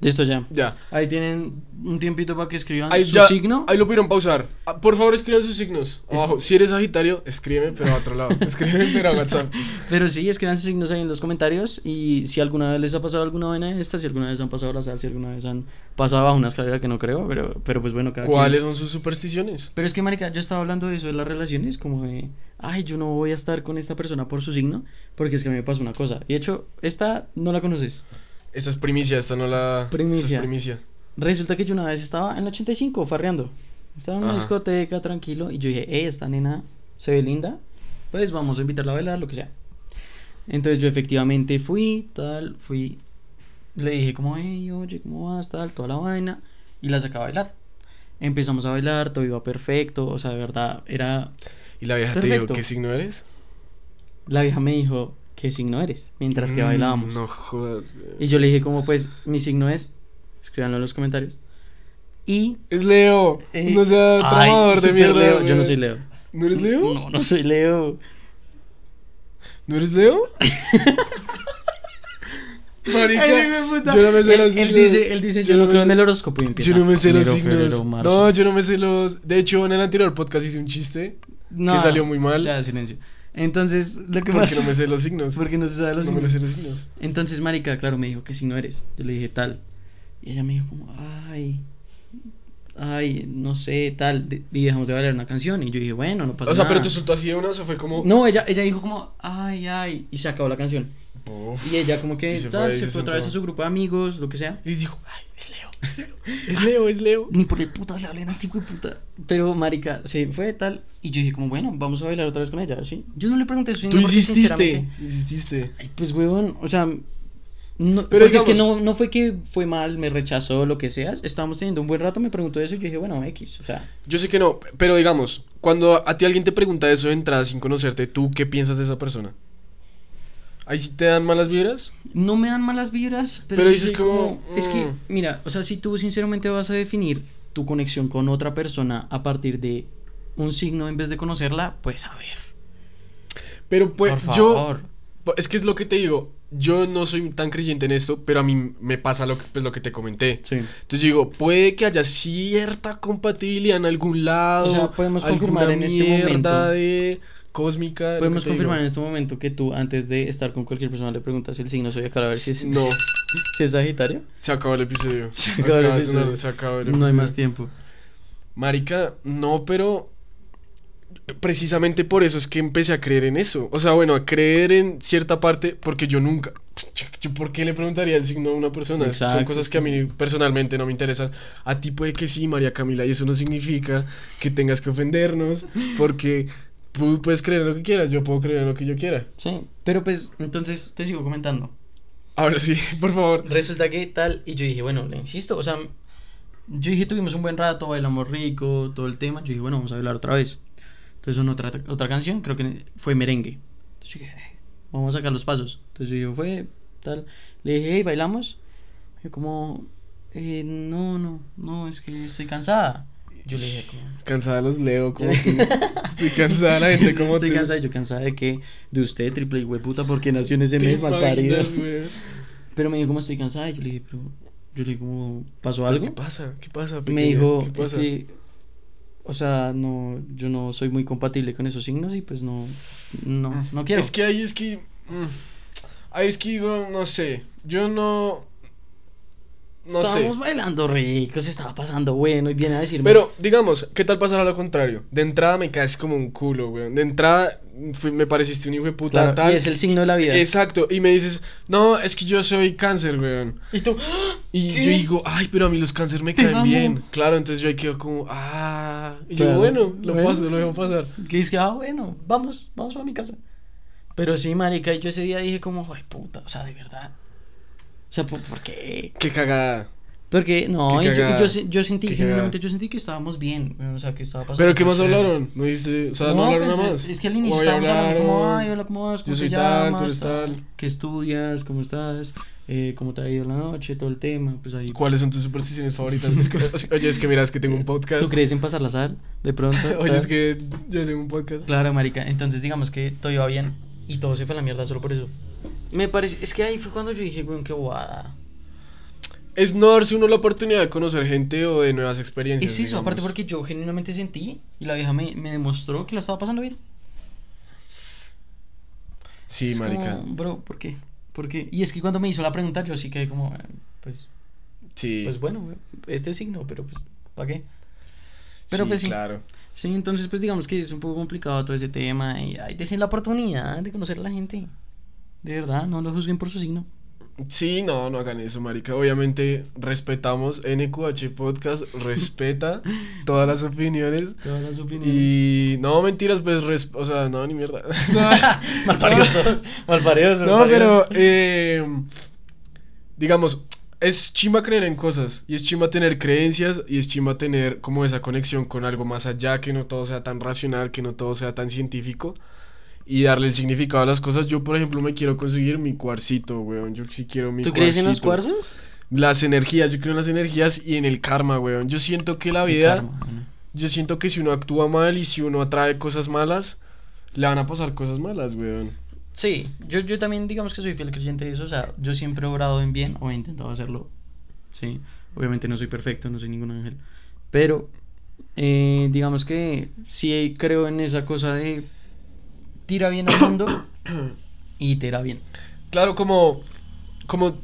Listo ya. Ya. Ahí tienen un tiempito para que escriban Ahí su ya- signo. Ahí lo pudieron pausar. Ah, Por favor, escriban sus signos. Abajo. Si eres Sagitario, escríbeme, pero a otro lado. Escríbeme, pero a WhatsApp. Pero sí, escriban sus signos ahí en los comentarios. Y si alguna vez les ha pasado alguna vaina de esta, si alguna vez han pasado la sal, si alguna vez han pasado bajo una escalera que no creo, pero, pero pues bueno, cada ¿Cuáles quien. son sus supersticiones? Pero es que, marica, yo estaba hablando de eso de las relaciones, como de, ay, yo no voy a estar con esta persona por su signo, porque es que a mí me pasa una cosa. Y de hecho, esta no la conoces. Esta es primicia, esta no la. Primicia. es primicia. Resulta que yo una vez estaba en la 85 farreando. Estaba en una Ajá. discoteca tranquilo y yo dije, hey, esta nena se ve linda, pues vamos a invitarla a bailar, lo que sea. Entonces yo efectivamente fui, tal, fui, le dije como, hey, oye, ¿cómo vas? Tal, toda la vaina, y la saqué a bailar. Empezamos a bailar, todo iba perfecto, o sea, de verdad, era... ¿Y la vieja te Perfecto. dijo qué signo eres? La vieja me dijo, ¿qué signo eres? Mientras que Mm, bailábamos. No jodas. güey. Y yo le dije como, pues, mi signo es, escríbanlo en los comentarios. Y Es Leo. Eh, no sea ay, de mierda. Leo. Yo no soy Leo. ¿No eres Leo? No, no soy Leo. ¿No eres Leo? Marica, Ay, puta. yo no me sé él, los él signos. dice, él dice, yo, no me creo en el horóscopo y empieza. Yo no me sé los signos. febrero, marzo. No, yo no me sé los. De hecho, en el anterior podcast hice un chiste No, que salió muy mal. Ya, silencio. Entonces, lo que porque pasa... no me sé los signos. Porque no se sabe los no me signos. sé los signos. Entonces, marica, claro, me dijo, ¿qué signo eres? Yo le dije, tal. Y ella me dijo como, ay... Ay, no sé, tal. Y dejamos de bailar una canción. Y yo dije, bueno, no pasa O sea, nada. pero te soltó así de una, o fue como. No, ella, ella dijo como, ay, ay. Y se acabó la canción. Uf. Y ella como que se tal, fue se se fue otra vez a su grupo de amigos, lo que sea. Y les dijo, ay, es Leo, es Leo. Es Leo, es Leo. Ni por el putas le hablé a este de puta. Pero, marica, se fue tal. Y yo dije como, bueno, vamos a bailar otra vez con ella, ¿sí? Yo no le pregunté eso. Tú insististe. Insististe. Ay, pues, huevón, o sea... No, Pero es que no, no fue que fue mal, me rechazó, lo que sea. Estábamos teniendo un buen rato, me preguntó eso y yo dije, bueno, X, o sea... Yo sé que no, pero digamos, cuando a ti alguien te pregunta eso de entrada sin conocerte, ¿tú qué piensas de esa persona? ¿Ahí sí te dan malas vibras? No me dan malas vibras, pero, Pero sí dices soy como, Es que, mm. mira, o sea, si tú sinceramente vas a definir tu conexión con otra persona a partir de un signo en vez de conocerla, pues a ver. Pero pues por yo, favor. es que es lo que te digo, yo no soy tan creyente en esto, pero a mí me pasa lo que, pues, lo que te comenté. Sí. Entonces digo, puede que haya cierta compatibilidad en algún lado. O sea, podemos confirmar en este momento. de cósmica. Podemos confirmar en este momento que tú, antes de estar con cualquier persona, le preguntas el signo zodiacal a ver si es, No. si es Sagitario. Se acabó el episodio. Se acabó el episodio. se acabó el No hay episodio. más tiempo. Marica, no, pero precisamente por eso es que empecé a creer en eso. O sea, bueno, a creer en cierta parte, porque yo nunca. Yo, ¿Por qué le preguntaría el signo a una persona? Son Exacto, cosas que a mí personalmente no me interesan. A ti puede que sí, María Camila, y eso no significa que tengas que ofendernos, porque puedes creer lo que quieras, yo puedo creer lo que yo quiera. Sí. Pero pues, entonces te sigo comentando. Ahora sí, por favor. Resulta que tal, y yo dije, bueno, le insisto, o sea, yo dije, tuvimos un buen rato, bailamos rico, todo el tema. Yo dije, bueno, vamos a bailar otra vez. Entonces, otra, otra canción, creo que fue merengue. Entonces, yo dije, "Eh, vamos a sacar los pasos. Entonces, yo dije, fue tal. Le dije, hey, bailamos. Y como, eh, no, no, no, es que estoy cansada. Yo le dije como... Cansada los leo, como. Estoy cansada de la gente como Estoy tú. cansada, yo cansada de que... De usted, triple puta, porque nació en ese mes, ¿Te mal parido. Pero me dijo como estoy cansada y yo le dije, pero... Yo le dije como... ¿Pasó ¿Qué algo? pasa? ¿Qué pasa? me pequeña? dijo, ¿Qué es que, o sea, no, yo no soy muy compatible con esos signos y pues no, no, no quiero. Es que ahí es que. mm, ahí es que digo, no sé. Yo no. No Estábamos sé. bailando rico, se estaba pasando bueno y viene a decirme. Pero, digamos, ¿qué tal pasar a lo contrario? De entrada me caes como un culo, weón. De entrada fui- me pareciste un hijo de puta claro, tal. y es el signo de la vida. Exacto. Y me dices, no, es que yo soy cáncer, weón. Y tú, Y ¿Qué? yo digo, ay, pero a mí los cáncer me caen bien. Claro, entonces yo ahí quedo como, ah. Y Claro. yo, bueno, lo Bueno. paso, lo dejo pasar. que que, ah, bueno, vamos, vamos a mi casa. Pero sí, marica, y yo ese día dije como, ay, puta, o sea, de verdad. O sea, ¿por, por qué? Qué cagada. Porque, no, yo, yo, yo sentí, genuinamente, yo sentí que estábamos bien, o sea, que estaba pasando. ¿Pero qué más hablaron? ¿No dijiste? O sea, no, no, hablaron pues nada es, más. es que al inicio estábamos hablando como, hablaron, ay, hola, ¿cómo vas? ¿Cómo te tal, llamas? tal. ¿Qué estudias? ¿Cómo estás? Eh, ¿Cómo te ha ido la noche? Todo el tema, pues ahí. ¿Cuáles son tus supersticiones favoritas? Es oye, es que mira, es que tengo un podcast. ¿Tú crees en pasar la sal? De pronto. Oye, ¿Ah? es que yo tengo un podcast. Claro, marica. Entonces, digamos que todo iba bien y todo se fue a la mierda solo por eso. Me parece... Es que ahí fue cuando yo dije, weón, qué bobada. Es no darse uno la oportunidad de conocer gente o de nuevas experiencias. Es eso, digamos. aparte porque yo genuinamente sentí y la vieja me, me demostró que la estaba pasando bien. Sí, Es marica. como, bro, ¿por qué? ¿Por qué? Y es que cuando me hizo la pregunta yo sí quedé como, eh, pues, Sí. pues bueno, este signo, pero pues, ¿para qué? Pero pues sí. Claro. Sí, entonces pues digamos que es un poco complicado todo ese tema y hay que la oportunidad de conocer a la gente. De verdad, no lo juzguen por su signo. Sí, no, no hagan eso, marica. Obviamente respetamos NQH Podcast, respeta todas las opiniones. Todas las opiniones. Y no, mentiras, pues, res- o sea, no, ni mierda. Malparidos todos. Malparidos. No, pero, eh, digamos, es chimba creer en cosas, y es chimba tener creencias, y es chimba tener como esa conexión con algo más allá, que no todo sea tan racional, que no todo sea tan científico, y darle el significado a las cosas. Yo, por ejemplo, me quiero conseguir mi cuarcito, weón, yo sí quiero mi ¿Tú crees en los cuarzos? Las energías, yo creo en las energías y en el karma, weón. Yo siento que la vida, yo siento que si uno actúa mal y si uno atrae cosas malas, le van a pasar cosas malas, weón. Sí, yo, yo también digamos que soy fiel creyente de eso, o sea, yo siempre he obrado en bien o he intentado hacerlo, sí, obviamente no soy perfecto, no soy ningún ángel, pero eh, digamos que sí creo en esa cosa de tira bien al mundo y te irá bien. Claro, como, como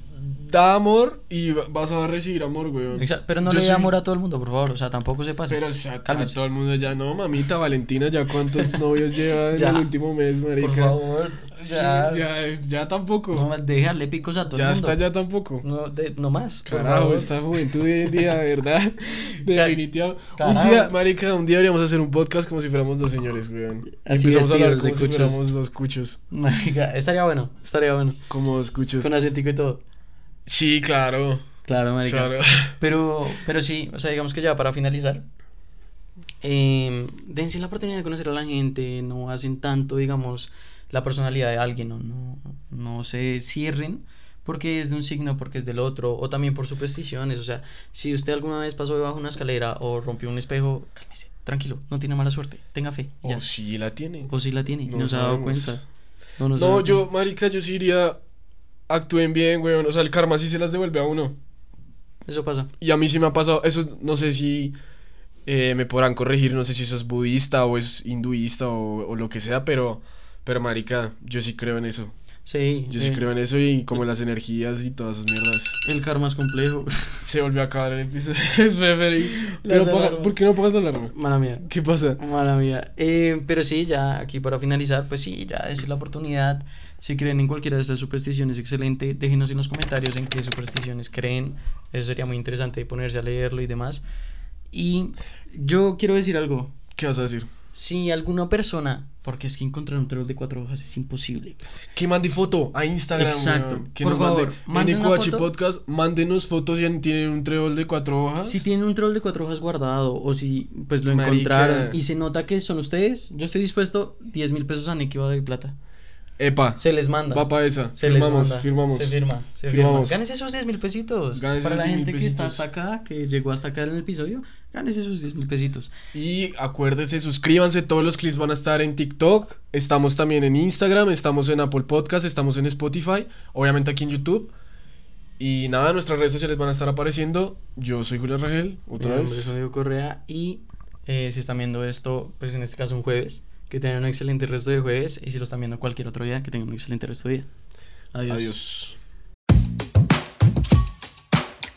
da amor y vas a recibir amor, weón. Exacto, pero no Yo le dé soy- amor a todo el mundo, por favor, o sea, tampoco se pase. Pero o sea, Cálmese. todo el mundo ya, no, mamita, Valentina, ya cuántos novios lleva en Ya. el último mes, marica. por favor, Sí, ya, ya, ya tampoco. no más dejarle picos a todo ya el mundo. está, ya tampoco. No, de- no más. por Carajo, favor. esta juventud hoy en día, de verdad. Definitivo. Un Carajo. día, marica, un día deberíamos hacer un podcast como si fuéramos dos señores, weón. Y Así empezamos a hablar vestidos de como si cuchos. fuéramos dos cuchos. Marica, estaría bueno, estaría bueno. Como dos cuchos. Con acentico y todo. Sí, claro. Claro, marica. Claro. Pero, pero sí, o sea, digamos que ya para finalizar, eh, dense la oportunidad de conocer a la gente, no hacen tanto, digamos, la personalidad de alguien, no, no, no se cierren porque es de un signo, porque es del otro, o también por supersticiones, o sea, si usted alguna vez pasó debajo de una escalera o rompió un espejo, cálmese, tranquilo, no tiene mala suerte, tenga fe, y ya. Oh, sí, la tiene. O si la tiene y No no, se ha dado sabemos. cuenta. No, no, yo, cuenta. marica, yo sí iría. Actúen bien, weón. O sea, el karma sí se las devuelve a uno. Eso pasa. Y a mí sí me ha pasado. Eso no sé si eh, me podrán corregir. No sé si eso es budista o es hinduista o, o lo que sea. Pero, pero, marica, yo sí creo en eso. Sí, Yo sí eh, creo en eso y como en las energías y todas esas mierdas. el karma es complejo. Se volvió a acabar el episodio. es Pero. ¿Por qué no pagas la alarma? Mala mía. ¿Qué pasa? Mala mía. Eh, pero sí, ya aquí para finalizar, pues sí, ya es la oportunidad. Si creen en cualquiera de estas supersticiones, excelente. Déjenos en los comentarios en qué supersticiones creen. Eso sería muy interesante ponerse a leerlo y demás. Y yo quiero decir algo. ¿Qué vas a decir? Si alguna persona, porque es que encontrar un troll de cuatro hojas es imposible. Que mande foto a Instagram. Exacto. weón. Que Por nos favor, mande foto. Podcast. Mándenos fotos si tienen un trébol de cuatro hojas. Si tienen un troll de cuatro hojas guardado o si pues lo Marica. encontraron y se nota que son ustedes, yo estoy dispuesto 10 mil pesos a Neki de plata. Epa. Se les manda. Va pa' esa. Se firmamos, les manda. firmamos. Se firma. Se Firmamos. firma. Gánese esos 10 mil pesitos. Gánese Para la esos 10.000 gente que está hasta acá, que llegó hasta acá en el episodio, gánese sus 10 mil pesitos. Y acuérdense, suscríbanse, todos los clips van a estar en TikTok, estamos también en Instagram, estamos en Apple Podcast, estamos en Spotify, obviamente aquí en YouTube. Y nada, nuestras redes sociales van a estar apareciendo. Yo soy Julio Rangel, Mi otra es vez. Diego Correa y eh, si están viendo esto, pues en este caso un jueves, que tengan un excelente resto de jueves y si lo están viendo cualquier otro día, que tengan un excelente resto de día. Adiós. Adiós.